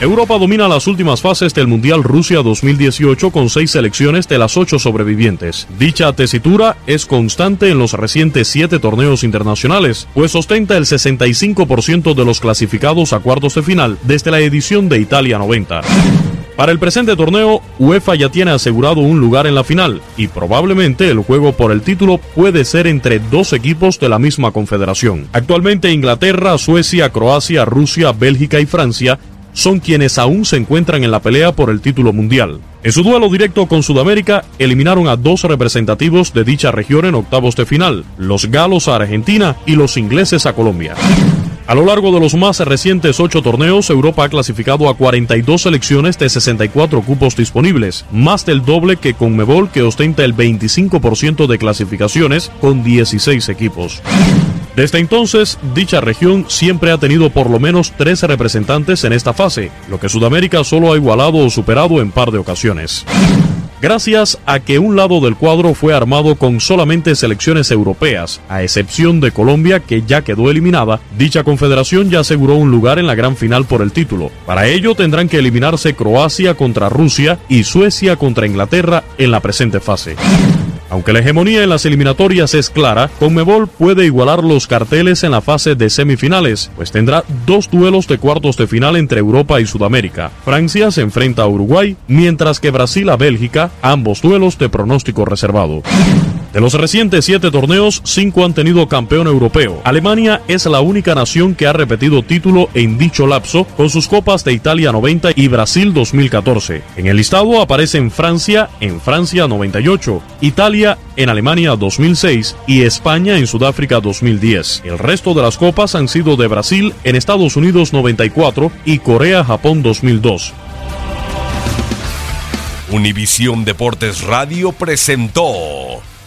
Europa domina las últimas fases del Mundial Rusia 2018 con seis selecciones de las ocho sobrevivientes. Dicha tesitura es constante en los recientes siete torneos internacionales, pues ostenta el 65% de los clasificados a cuartos de final desde la edición de Italia 90. Para el presente torneo, UEFA ya tiene asegurado un lugar en la final y probablemente el juego por el título puede ser entre dos equipos de la misma confederación. Actualmente Inglaterra, Suecia, Croacia, Rusia, Bélgica y Francia son quienes aún se encuentran en la pelea por el título mundial. En su duelo directo con Sudamérica, eliminaron a dos representativos de dicha región en octavos de final, los galos a Argentina y los ingleses a Colombia. A lo largo de los más recientes ocho torneos, Europa ha clasificado a 42 selecciones de 64 cupos disponibles, más del doble que Conmebol que ostenta el 25% de clasificaciones con 16 equipos. Desde entonces, dicha región siempre ha tenido por lo menos 13 representantes en esta fase, lo que Sudamérica solo ha igualado o superado en par de ocasiones. Gracias a que un lado del cuadro fue armado con solamente selecciones europeas, a excepción de Colombia que ya quedó eliminada, dicha confederación ya aseguró un lugar en la gran final por el título. Para ello tendrán que eliminarse Croacia contra Rusia y Suecia contra Inglaterra en la presente fase. Aunque la hegemonía en las eliminatorias es clara, Conmebol puede igualar los carteles en la fase de semifinales, pues tendrá dos duelos de cuartos de final entre Europa y Sudamérica. Francia se enfrenta a Uruguay, mientras que Brasil a Bélgica, ambos duelos de pronóstico reservado. De los recientes siete torneos, cinco han tenido campeón europeo. Alemania es la única nación que ha repetido título en dicho lapso con sus copas de Italia 90 y Brasil 2014. En el listado aparecen Francia en Francia 98, Italia en Alemania 2006 y España en Sudáfrica 2010. El resto de las copas han sido de Brasil en Estados Unidos 94 y Corea-Japón 2002. Univisión Deportes Radio presentó